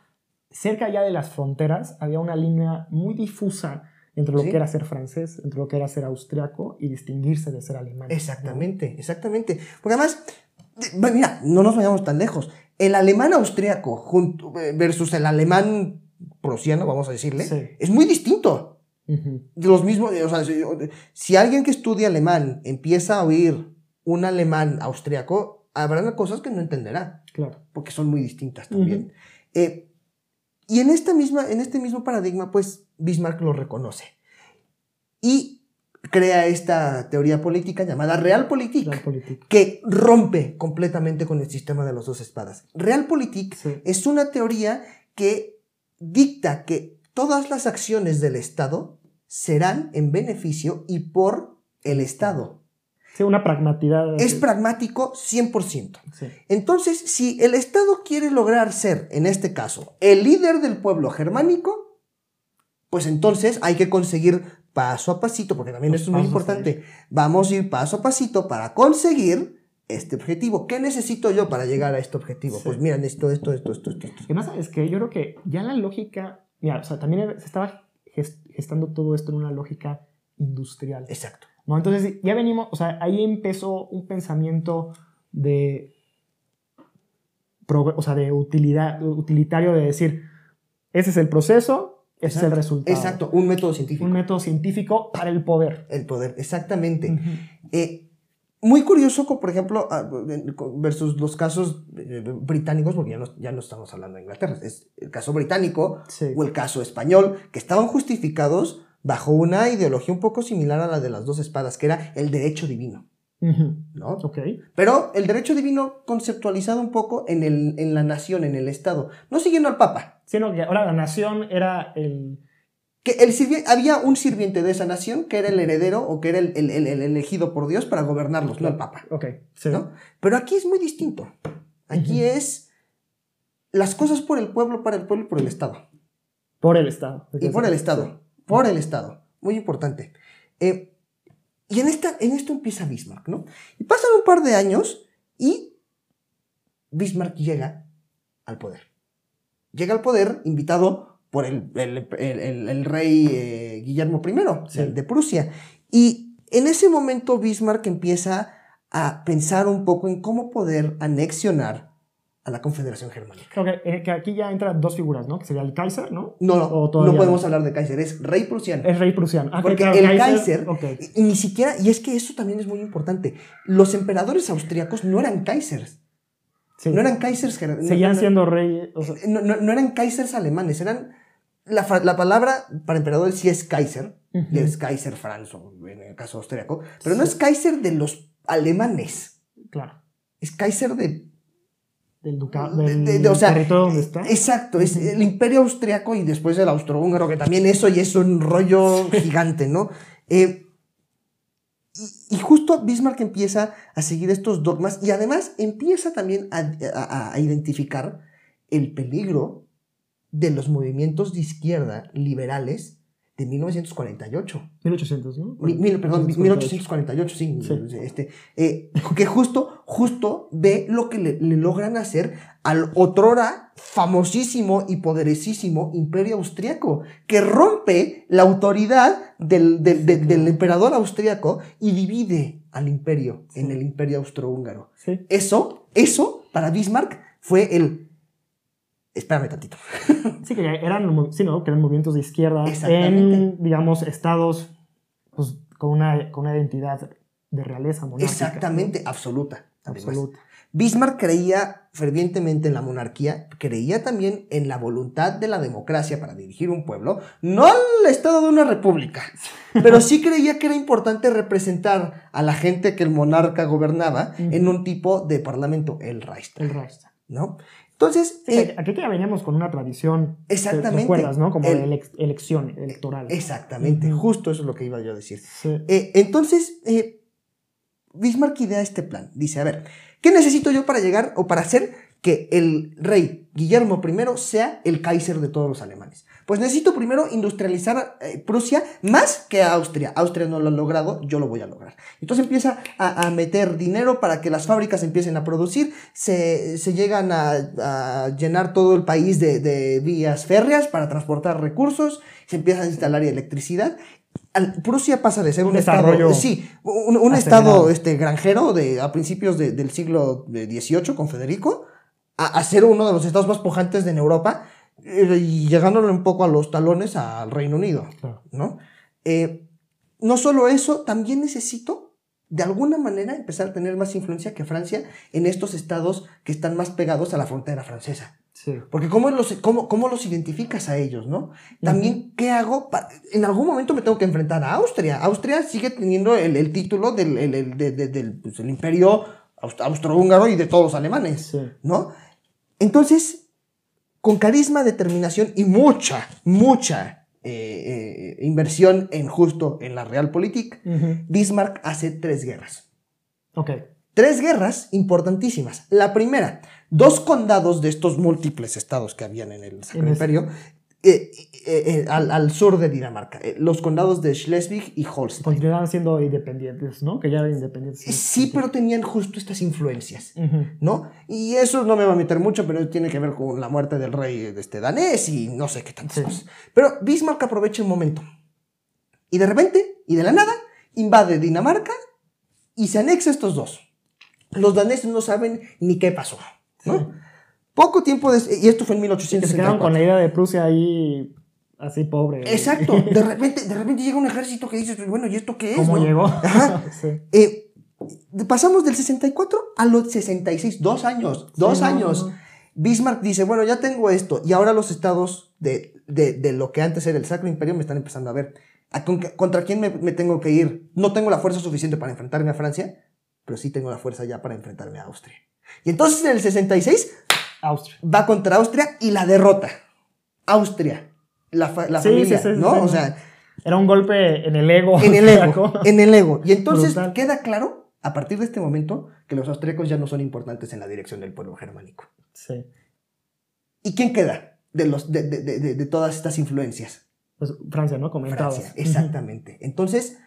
cerca ya de las fronteras, había una línea muy difusa entre lo que era ser francés, entre lo que era ser austriaco y distinguirse de ser alemán. Exactamente, exactamente. Porque además, mira, no nos vayamos tan lejos. El alemán austriaco eh, versus el alemán prusiano, vamos a decirle, es muy distinto. Los mismos, o sea, si, alguien que estudia alemán empieza a oír un alemán austriaco, habrá cosas que no entenderá. Claro. Porque son muy distintas también. Eh, y en, esta misma, en este mismo paradigma, pues Bismarck lo reconoce. Y crea esta teoría política llamada Realpolitik, que rompe completamente con el sistema de las dos espadas. Realpolitik es una teoría que dicta que todas las acciones del Estado serán en beneficio y por el Estado. Sí, una pragmatidad. Es pragmático 100%. Entonces, si el Estado quiere lograr ser, en este caso, el líder del pueblo germánico, pues entonces hay que conseguir paso a pasito, porque también esto es muy importante, vamos a ir paso a pasito para conseguir este objetivo. ¿Qué necesito yo para llegar a este objetivo? Pues mira, necesito esto, esto, esto, esto. esto. Además, es que yo creo que ya la lógica Mira, o sea, también se estaba gestando todo esto en una lógica industrial. Exacto. ¿no? Entonces, ya venimos, o sea, ahí empezó un pensamiento de, o sea, de utilidad, utilitario de decir, ese es el proceso, ese es el resultado. Exacto, un método científico. Un método científico para el poder. El poder, exactamente. Muy curioso, por ejemplo, ah, versus los casos eh, británicos, porque ya no, ya no estamos hablando de Inglaterra, es el caso británico o el caso español, que estaban justificados bajo una ideología un poco similar a la de las dos espadas, que era el derecho divino. ¿No? Ok. Pero el derecho divino conceptualizado un poco en, el, en la nación, en el Estado, no siguiendo al Papa. Sino que ahora la nación era el que el había un sirviente de esa nación que era el heredero o que era el, elegido por Dios para gobernarlos, no el Papa. Pero aquí es muy distinto. Aquí es las cosas por el pueblo, para el pueblo y por el Estado. Por el Estado. Y por el Estado. Por el Estado. Muy importante. Eh, y en, esta, en esto empieza Bismarck, ¿no? Y pasan un par de años y Bismarck llega al poder. Llega al poder invitado por el, rey eh, Guillermo I de Prusia. Y en ese momento Bismarck empieza a pensar un poco en cómo poder anexionar a la Confederación Germánica. Que, eh, aquí ya entran dos figuras, ¿no? Que sería el Kaiser, ¿no? No, no, no podemos hablar de Kaiser, es rey prusiano. Es rey prusiano. Ah, Porque el Kaiser, ni siquiera, y es que eso también es muy importante, los emperadores austriacos no eran Kaisers. No eran Kaisers. Seguían siendo reyes. no, no, eran Kaisers alemanes, eran... La, la, palabra para emperador sí es Kaiser, y es Kaiser Franz, en el caso austriaco, pero no es Kaiser de los alemanes. Claro. Es Kaiser de del, ducado, del territorio donde está. Exacto, es el imperio austriaco y después el austrohúngaro, que también eso y es un rollo gigante, ¿no? Eh, y, justo Bismarck empieza a seguir estos dogmas y además empieza también a identificar el peligro de los movimientos de izquierda liberales de 1948. 1800, ¿no? perdón, 1848, sí. Este, eh, que justo, justo ve lo que le, logran hacer al otrora famosísimo y poderosísimo imperio austriaco, que rompe la autoridad del, emperador austriaco y divide al imperio en el imperio austrohúngaro. Eso, eso, para Bismarck, fue el espérame tantito. sí, que eran, sí, ¿no? que eran movimientos de izquierda en, digamos, estados pues, con, una, con una identidad de realeza monárquica. Exactamente, absoluta. Absoluta. Bismarck creía fervientemente en la monarquía, creía también en la voluntad de la democracia para dirigir un pueblo, no al estado de una república, pero sí creía que era importante representar a la gente que el monarca gobernaba en un tipo de parlamento, el Reichstag. El Reichstag. ¿no? Entonces. Eh, aquí ya veníamos con una tradición. Exactamente. ¿Te acuerdas, no? Como de elección electoral. Exactamente, justo eso es lo que iba yo a decir. Eh, entonces, eh, Bismarck idea este plan. Dice: A ver, ¿qué necesito yo para llegar o para hacer que el rey Guillermo I sea el Kaiser de todos los alemanes? Pues necesito primero industrializar eh, Prusia más que Austria. Austria no lo ha logrado, yo lo voy a lograr. Entonces empieza a, meter dinero para que las fábricas empiecen a producir, se, llegan a, llenar todo el país de, vías férreas para transportar recursos, se empieza a instalar electricidad. Prusia pasa de ser un, estado, sí, un, estado este, granjero de, a principios del siglo XVIII con Federico, a, a, ser uno de los estados más pujantes de Europa y llegándole un poco a los talones al Reino Unido, ¿no? Eh, no solo eso, también necesito de alguna manera empezar a tener más influencia que Francia en estos estados que están más pegados a la frontera francesa. Porque ¿cómo los, cómo, cómo los identificas a ellos, no? También, ¿qué hago? En algún momento me tengo que enfrentar a Austria. Austria sigue teniendo el, título del, del pues, imperio austrohúngaro y de todos los alemanes, ¿no? Entonces, con carisma, determinación y mucha, mucha eh, eh, inversión en justo en la realpolitik, Bismarck hace tres guerras. Ok. Tres guerras importantísimas. La primera, dos condados de estos múltiples estados que habían en el Sacro Imperio eh, eh, eh, al, sur de Dinamarca, los condados de Schleswig y Holstein. Continuaban siendo independientes, ¿no? Que ya eran independientes. Sí, pero tenían justo estas influencias, ¿no? Y eso no me va a meter mucho, pero tiene que ver con la muerte del rey de este danés y no sé qué tantas cosas. Pero Bismarck aprovecha el momento. Y de repente, y de la nada, invade Dinamarca y se anexa estos dos. Los daneses no saben ni qué pasó, ¿no? Poco tiempo después, y esto fue en 1864. Se quedaron con la idea de Prusia ahí así pobre. Exacto, de repente, de repente llega un ejército que dices, bueno, ¿y esto qué es? ¿Cómo llegó? Eh, pasamos del 64 a los 66, dos años, dos años. Bismarck dice, bueno, ya tengo esto, y ahora los estados de, de, lo que antes era el Sacro Imperio me están empezando a ver. ¿Contra quién me, me tengo que ir? No tengo la fuerza suficiente para enfrentarme a Francia, pero sí tengo la fuerza ya para enfrentarme a Austria. Y entonces en el 66 Austria. Va contra Austria y la derrota. Austria. La, familia, ¿no? o sea. Era un golpe en el ego. En el ego. en el ego. Y entonces queda claro, a partir de este momento, que los austríacos ya no son importantes en la dirección del pueblo germánico. Sí. ¿Y quién queda de, los, de, todas estas influencias? Pues Francia, ¿no? Comentabas. Francia, exactamente. Entonces,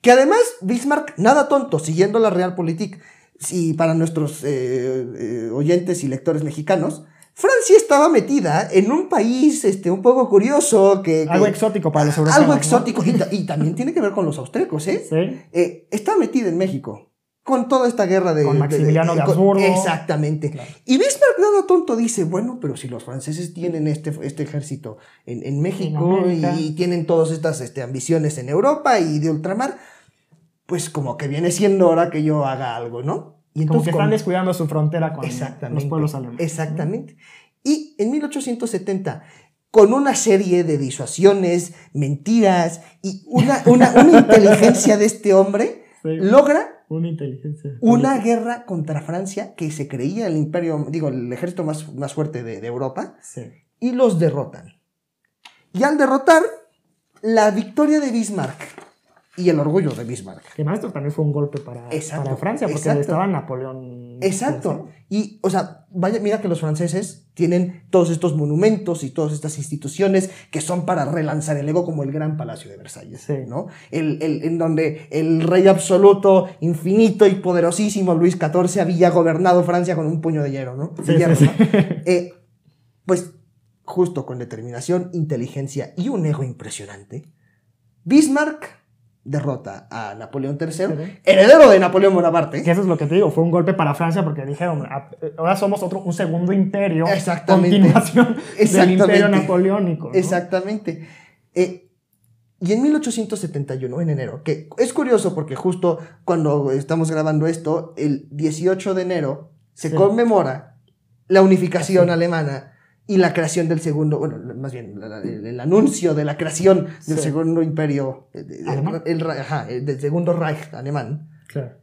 que además Bismarck, nada tonto, siguiendo la Realpolitik, si para nuestros eh, eh, oyentes y lectores mexicanos, Francia estaba metida en un país este, un poco curioso. Que, algo exótico para los europeos. Algo exótico. Y, también tiene que ver con los austríacos, ¿eh? Sí. Eh, estaba metida en México. Con toda esta guerra de. Con Maximiliano de, Habsburgo. exactamente. Y Bismarck, nada tonto, dice: bueno, pero si los franceses tienen este, este ejército en, México y, tienen todas estas este, ambiciones en Europa y de ultramar, pues como que viene siendo hora que yo haga algo, ¿no? Y entonces, Como que están descuidando su frontera con los pueblos alemanes. Exactamente. Y en 1870, con una serie de disuasiones, mentiras y una, una, inteligencia de este hombre, logra una, inteligencia. una guerra contra Francia que se creía el imperio, digo, el ejército más, más fuerte de, de Europa, y los derrotan. Y al derrotar, la victoria de Bismarck y el orgullo de Bismarck. Que maestro también fue un golpe para, para Francia, porque estaba Napoleón. Exacto. Y, o sea, vaya, mira que los franceses tienen todos estos monumentos y todas estas instituciones que son para relanzar el ego, como el Gran Palacio de Versalles, ¿no? El, el, en donde el rey absoluto, infinito y poderosísimo Luis XIV había gobernado Francia con un puño de hierro, ¿no? sí, sí, eh, pues, justo con determinación, inteligencia y un ego impresionante, Bismarck derrota a Napoleón III, heredero de Napoleón Bonaparte. Que eso es lo que te digo, fue un golpe para Francia porque dijeron, ah, ahora somos otro, un segundo imperio, Exactamente. continuación del imperio napoleónico. Exactamente. Eh, y en 1871, en enero, que es curioso porque justo cuando estamos grabando esto, el 18 de enero se conmemora la unificación alemana y la creación del segundo, bueno, más bien el, anuncio de la creación del segundo imperio, eh, el, el, del segundo Reich alemán. Claro.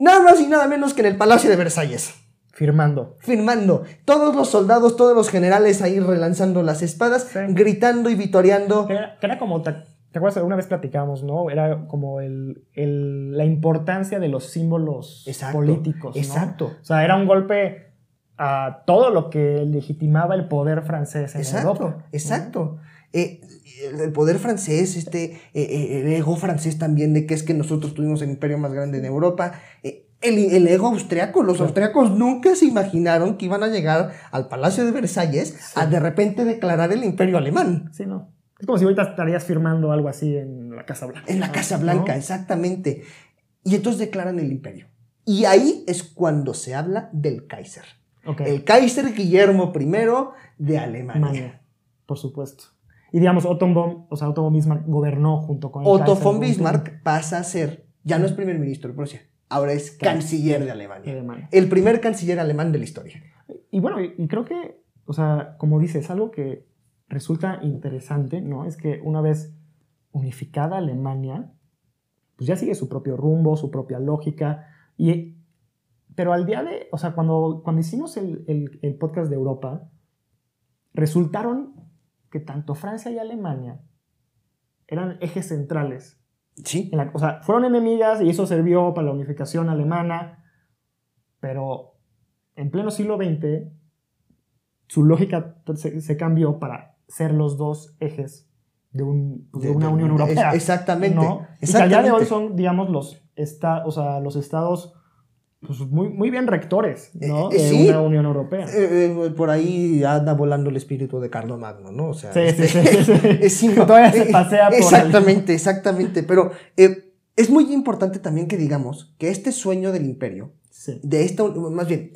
Nada más y nada menos que en el Palacio de Versalles. Firmando. Firmando. Todos los soldados, todos los generales ahí relanzando las espadas, gritando y vitoreando. Era, como, te, acuerdas? Una vez platicamos, ¿no? Era como el, la importancia de los símbolos políticos. Exacto. O sea, era un golpe a todo lo que legitimaba el poder francés en exacto, Europa. Exacto. Eh, el poder francés, este, eh, eh, el ego francés también, de que es que nosotros tuvimos el imperio más grande en Europa. el, ego austriaco, los austriacos nunca se imaginaron que iban a llegar al Palacio de Versalles a de repente declarar el imperio alemán. Sí, no. Es como si ahorita estarías firmando algo así en la Casa Blanca. En la Casa Blanca, exactamente. Y entonces declaran el imperio. Y ahí es cuando se habla del Kaiser. El Kaiser Guillermo I de Alemania. por supuesto. Y digamos, Otto von, o sea, Otto von Bismarck gobernó junto con el Otto von Bismarck pasa a ser, ya no es primer ministro de Prusia, ahora es canciller de Alemania. El primer canciller alemán de la historia. Y bueno, y, creo que, o sea, como dices, algo que resulta interesante, ¿no? Es que una vez unificada Alemania, pues ya sigue su propio rumbo, su propia lógica, y pero al día de, o sea, cuando, cuando hicimos el, el, podcast de Europa, resultaron que tanto Francia y Alemania eran ejes centrales. Sí. o sea, fueron enemigas y eso sirvió para la unificación alemana, pero en pleno siglo XX su lógica se, cambió para ser los dos ejes de, un, pues, de una Unión Europea. Exactamente. ¿no? Y al día de hoy son, digamos, los, esta, o sea, los estados pues muy, muy bien rectores, ¿no? Eh, eh, de una Unión Europea. Eh, por ahí anda volando el espíritu de Carlos Magno, ¿no? O sea, sí, sí, este, sí, Todavía se pasea por Exactamente, exactamente. Pero es muy importante también que digamos que este sueño del imperio, de esta, más bien,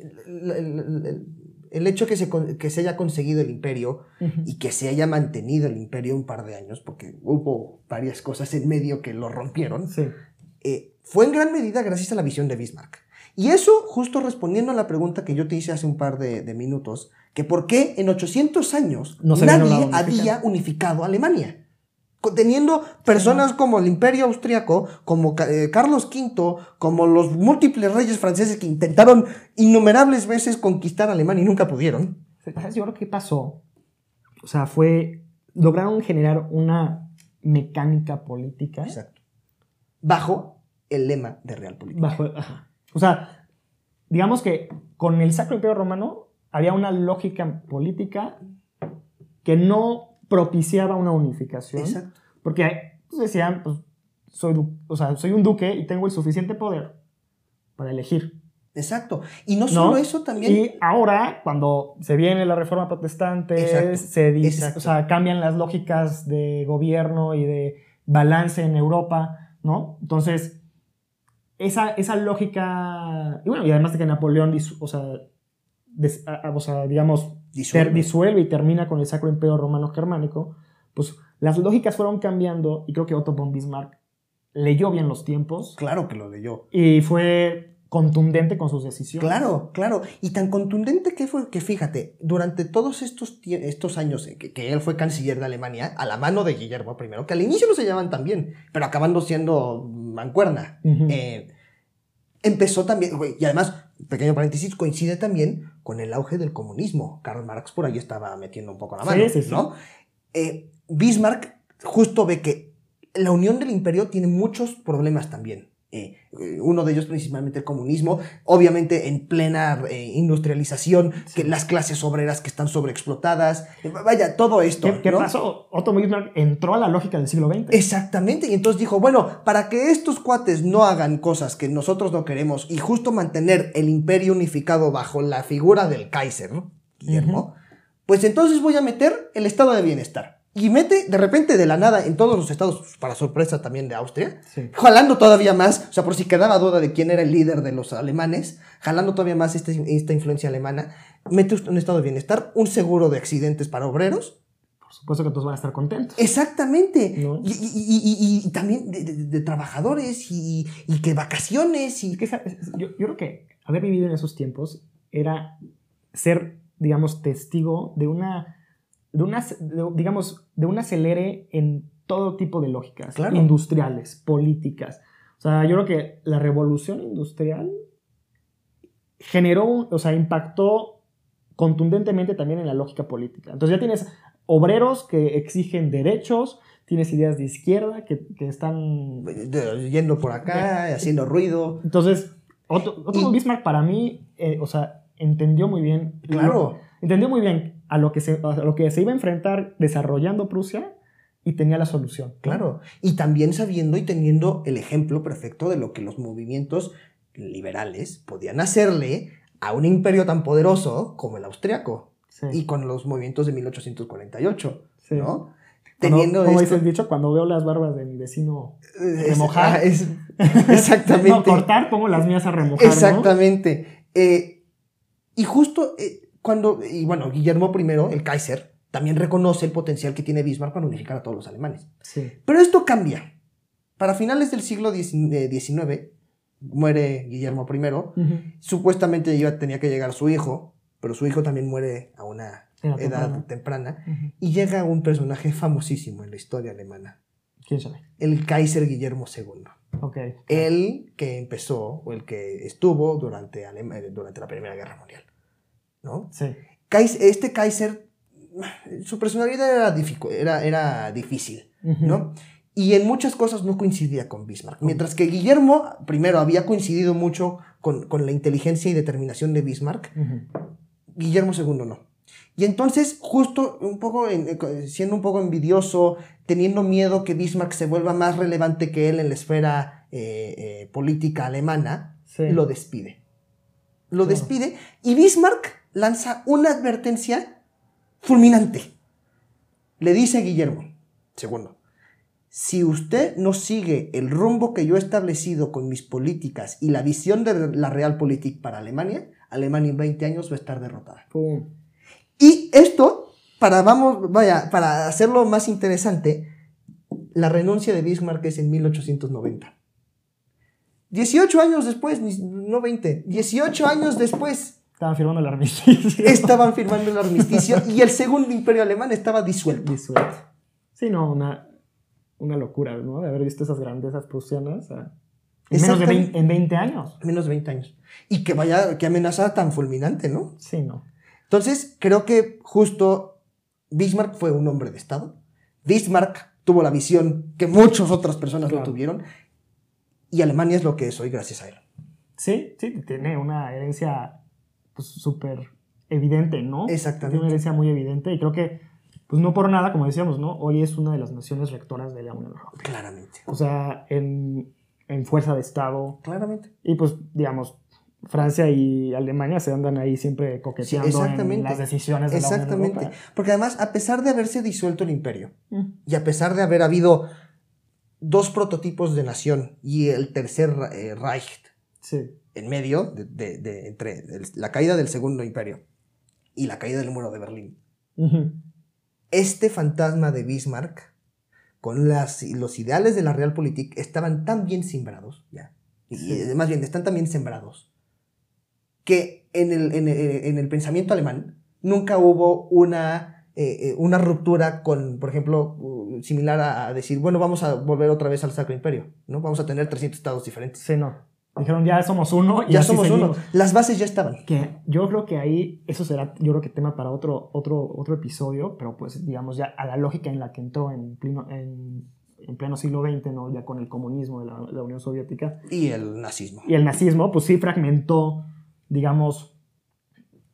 el, hecho que se, que se haya conseguido el imperio y que se haya mantenido el imperio un par de años, porque hubo varias cosas en medio que lo rompieron, fue en gran medida gracias a la visión de Bismarck. Y eso justo respondiendo a la pregunta que yo te hice hace un par de, minutos, que por qué en 800 años nadie había unificado Alemania. Teniendo personas como el Imperio Austriaco, como eh, Carlos V, como los múltiples reyes franceses que intentaron innumerables veces conquistar Alemania y nunca pudieron. Yo creo que pasó, o sea, fue, lograron generar una mecánica política. Exacto. Bajo el lema de Realpolitik. Bajo, ajá. O sea, digamos que con el Sacro Imperio Romano había una lógica política que no propiciaba una unificación. Exacto. Porque pues, decían, pues, soy, o sea, soy un duque y tengo el suficiente poder para elegir Exacto. Y no solo eso también. Y ahora, cuando se viene la reforma protestante, se dice, o sea, cambian las lógicas de gobierno y de balance en Europa, ¿no? Entonces, esa, esa lógica. Y bueno, y además de que Napoleón, o sea, o sea digamos, disuelve. y termina con el Sacro Imperio Romano Germánico, pues las lógicas fueron cambiando y creo que Otto von Bismarck leyó bien los tiempos. Claro que lo leyó. Y fue contundente con sus decisiones. Claro, claro. Y tan contundente que fue que fíjate, durante todos estos, estos años que, él fue canciller de Alemania, a la mano de Guillermo I, que al inicio no se llamaban tan bien, pero acabando siendo mancuerna, eh, empezó también, y además, pequeño paréntesis, coincide también con el auge del comunismo. Karl Marx por ahí estaba metiendo un poco la mano, ¿no? Eh, Bismarck justo ve que la unión del imperio tiene muchos problemas también. Eh, uno de ellos principalmente el comunismo, obviamente en plena eh, industrialización, que las clases obreras que están sobreexplotadas, eh, vaya, todo esto. ¿Qué, pasó? Otto Bismarck entró a la lógica del siglo XX. Exactamente, y entonces dijo, bueno, para que estos cuates no hagan cosas que nosotros no queremos y justo mantener el imperio unificado bajo la figura del Kaiser, Guillermo, pues entonces voy a meter el estado de bienestar y mete de repente de la nada en todos los estados, para sorpresa también de Austria, jalando todavía más, o sea, por si quedaba duda de quién era el líder de los alemanes, jalando todavía más esta, esta influencia alemana, mete un estado de bienestar, un seguro de accidentes para obreros. Por supuesto que todos van a estar contentos. Exactamente. Y, también de, trabajadores y, que vacaciones. Y... yo, yo creo que haber vivido en esos tiempos era ser, digamos, testigo de una de una, digamos, de un acelere en todo tipo de lógicas, industriales, políticas. O sea, yo creo que la revolución industrial generó, o sea, impactó contundentemente también en la lógica política. Entonces ya tienes obreros que exigen derechos, tienes ideas de izquierda que, están... Yendo por acá, haciendo ruido. Entonces, Otto, Bismarck para mí, eh, o sea, entendió muy bien... Claro. entendió muy bien a lo que se, lo que se iba a enfrentar desarrollando Prusia y tenía la solución. Claro, y también sabiendo y teniendo el ejemplo perfecto de lo que los movimientos liberales podían hacerle a un imperio tan poderoso como el austriaco y con los movimientos de 1848, ¿no? Teniendo como dice el dicho, cuando veo las barbas de mi vecino remojar, es, exactamente. no, cortar, pongo las mías a remojar. Exactamente. Eh, y justo eh, cuando, y bueno, Guillermo I, el Kaiser, también reconoce el potencial que tiene Bismarck para unificar a todos los alemanes. Sí. Pero esto cambia. Para finales del siglo XIX, muere Guillermo I. Supuestamente ya tenía que llegar su hijo, pero su hijo también muere a una edad temprana. Y llega un personaje famosísimo en la historia alemana. ¿Quién sabe? El Kaiser Guillermo II. Okay. El que empezó, o el que estuvo durante, durante la Primera Guerra Mundial. ¿No? Sí. Este Kaiser, su personalidad era, era, era difícil, ¿no? Y en muchas cosas no coincidía con Bismarck. Mientras que Guillermo, primero, había coincidido mucho con, la inteligencia y determinación de Bismarck, Guillermo II no. Y entonces, justo un poco, siendo un poco envidioso, teniendo miedo que Bismarck se vuelva más relevante que él en la esfera eh, eh, política alemana, lo despide. Lo despide y Bismarck lanza una advertencia fulminante. Le dice a Guillermo, segundo, si usted no sigue el rumbo que yo he establecido con mis políticas y la visión de la Realpolitik para Alemania, Alemania en 20 años va a estar derrotada. Y esto, para, vamos, vaya, para hacerlo más interesante, la renuncia de Bismarck es en 1890. 18 años después, no 20, 18 años después, Estaban firmando el armisticio. Estaban firmando el armisticio y el segundo imperio alemán estaba disuelto. Disuelto. Sí, no, una, una locura, ¿no? De haber visto esas grandezas prusianas en menos de 20, en 20 años. Menos de 20 años. Y que vaya, qué amenaza tan fulminante, ¿no? Sí, no. Entonces, creo que justo Bismarck fue un hombre de Estado. Bismarck tuvo la visión que muchas otras personas no tuvieron. Y Alemania es lo que es hoy gracias a él. Sí, sí, tiene una herencia pues súper evidente, ¿no? Exactamente. Tiene una herencia muy evidente y creo que, pues no por nada, como decíamos, ¿no? Hoy es una de las naciones rectoras de la Unión Europea. Claramente. O sea, en, en fuerza de Estado. Claramente. Y pues, digamos, Francia y Alemania se andan ahí siempre coqueteando en las decisiones de Exactamente. La Unión Porque además, a pesar de haberse disuelto el imperio mm. y a pesar de haber habido dos prototipos de nación y el tercer eh, Reich en medio, de, entre la caída del segundo imperio y la caída del muro de Berlín, este fantasma de Bismarck, con las, los ideales de la Realpolitik, estaban tan bien sembrados, ya, y, más bien, están también sembrados, que en el, en, el pensamiento alemán nunca hubo una, eh, eh, una ruptura con, por ejemplo, similar a, decir, bueno, vamos a volver otra vez al Sacro Imperio, ¿no? Vamos a tener 300 estados diferentes. Sí, no. Dijeron, ya somos uno. Y ya somos uno. Las bases ya estaban. Que yo creo que ahí, eso será, yo creo que tema para otro, otro, otro episodio, pero pues digamos ya a la lógica en la que entró en pleno, en, en pleno siglo XX, ¿no? Ya con el comunismo de la, Unión Soviética. Y el nazismo. Y el nazismo, pues sí fragmentó, digamos,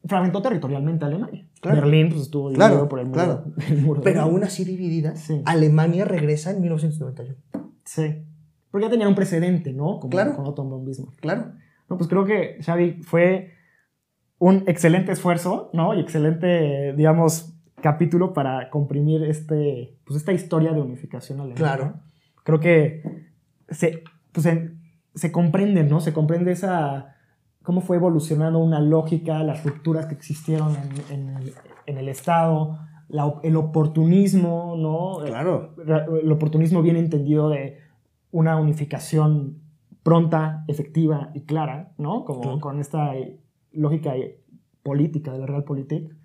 fragmentó territorialmente a Alemania. Berlín pues, estuvo dividido por el muro. Pero aún así dividida, Alemania regresa en 1991. Sí. Porque ya tenía un precedente, ¿no? Como claro. con Otto Bismarck. Claro. No, pues creo que Xavi fue un excelente esfuerzo, ¿no? Y excelente, digamos, capítulo para comprimir este, pues esta historia de unificación alemana. Claro. Creo que se, pues, se comprende, ¿no? Se comprende esa cómo fue evolucionando una lógica, las rupturas que existieron en, el, Estado, el oportunismo, ¿no? Claro. El, oportunismo bien entendido de una unificación pronta, efectiva y clara, ¿no? Como con esta lógica política de la Realpolitik.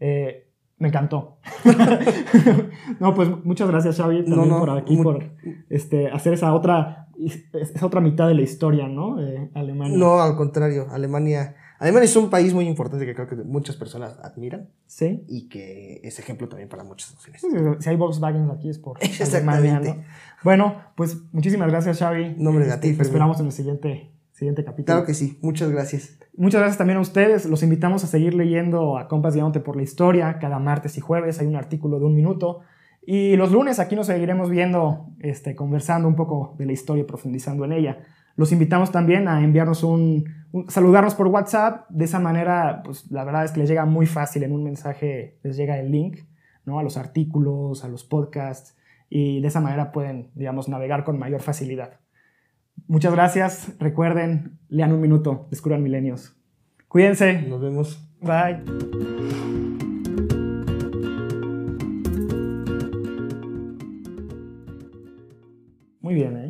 Eh, me encantó. no, pues muchas gracias, Xavi, también por aquí, por este, hacer esa otra, esa otra mitad de la historia, ¿no? De Alemania. No, al contrario, Alemania. Alemania es un país muy importante que creo que muchas personas admiran. Sí. Y que es ejemplo también para muchas naciones. si hay Volkswagen aquí es por Alemania, ¿no? Bueno, pues muchísimas gracias, Xavi. Nombre de a ti. Este, esperamos en el siguiente siguiente capítulo. Claro que sí, muchas gracias. Muchas gracias también a ustedes. Los invitamos a seguir leyendo a Compas Guiándote por la Historia. Cada martes y jueves hay un artículo de un minuto. Y los lunes aquí nos seguiremos viendo, este, conversando un poco de la historia profundizando en ella. Los invitamos también a enviarnos un, saludarnos por WhatsApp. De esa manera, pues la verdad es que les llega muy fácil en un mensaje, les llega el link, ¿no? A los artículos, a los podcasts. Y de esa manera pueden, digamos, navegar con mayor facilidad. Muchas gracias. Recuerden, lean un minuto, descubran milenios. Cuídense. Nos vemos. Bye. Muy bien, ¿eh?